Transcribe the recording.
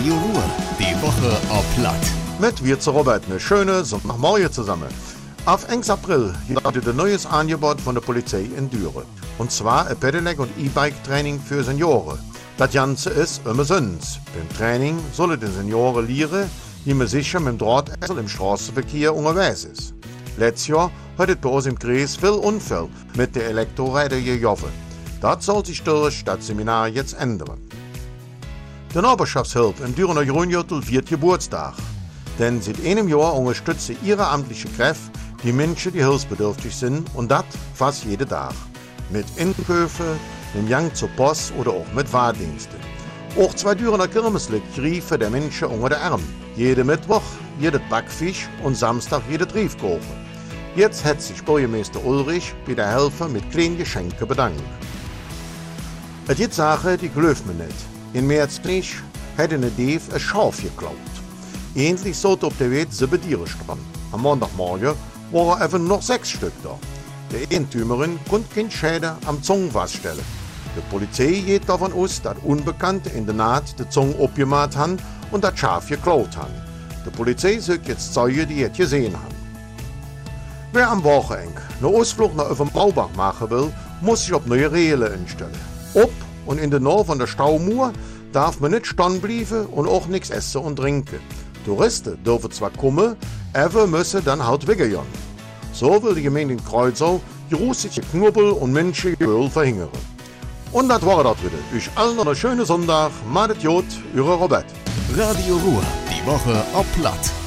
Radio Ruhr, die Woche auf Platt. Mit wir zu Robert eine schöne Sonntagmorgen zusammen. Auf 1. April startet ein neues Angebot von der Polizei in Düren. Und zwar ein Pedelec- und E-Bike-Training für Senioren. Das Ganze ist umsonst. Beim Training sollen die Senioren lernen, wie man sicher mit dem Drahtesel im Straßenverkehr unterwegs ist. Letztes Jahr hat es bei uns im Kreis viel Unfall mit der Elektroräder gegeben. Das soll sich durch das Seminar jetzt ändern. Der Nachbarschaftshilfe im Dürener Grünjörtel wird Geburtstag. Denn seit einem Jahr unterstützen ihre amtliche Kräfte die Menschen, die hilfsbedürftig sind und das fast jeden Tag. Mit Inkäufen, dem Gang zur Post oder auch mit Fahrdiensten. Auch zwei Dürener Kirmeslick riefen der Menschen unter der Arm. Jede Mittwoch, jedes Backfisch und Samstag jede Triefkuchen. Jetzt hat sich Bürgermeister Ulrich bei der Helfer mit kleinen Geschenken bedankt. Es gibt Sachen, die glöft mir nicht. In nicht hätte eine Dieb ein Schaf geklaut. Endlich sollte auf der Weg sieben Tiere standen. Am Montagmorgen waren even noch sechs Stück da. Der Eigentümerin konnte kein Schäden am Zungen feststellen. Die Polizei geht davon aus, dass Unbekannte in der Naht die Zunge abgemacht haben und das Schaf geklaut haben. Die Polizei sucht jetzt Zeugen, die es gesehen haben. Wer am Wochenende eine Ausflug nach über Baubach machen will, muss sich auf neue Regeln einstellen. Ob und in der Nähe der Staumauer darf man nicht stehen bleiben und auch nichts essen und trinken. Touristen dürfen zwar kommen, aber müssen dann halt weggehen. So will die Gemeinde in Kreuzau die russische Knubbel und menschliche Öl verhindern. Und das war das wieder. Ich allen einen schönen Sonntag. Madet Jod, Ihre Robert. Radio Ruhr, die Woche auf Platt.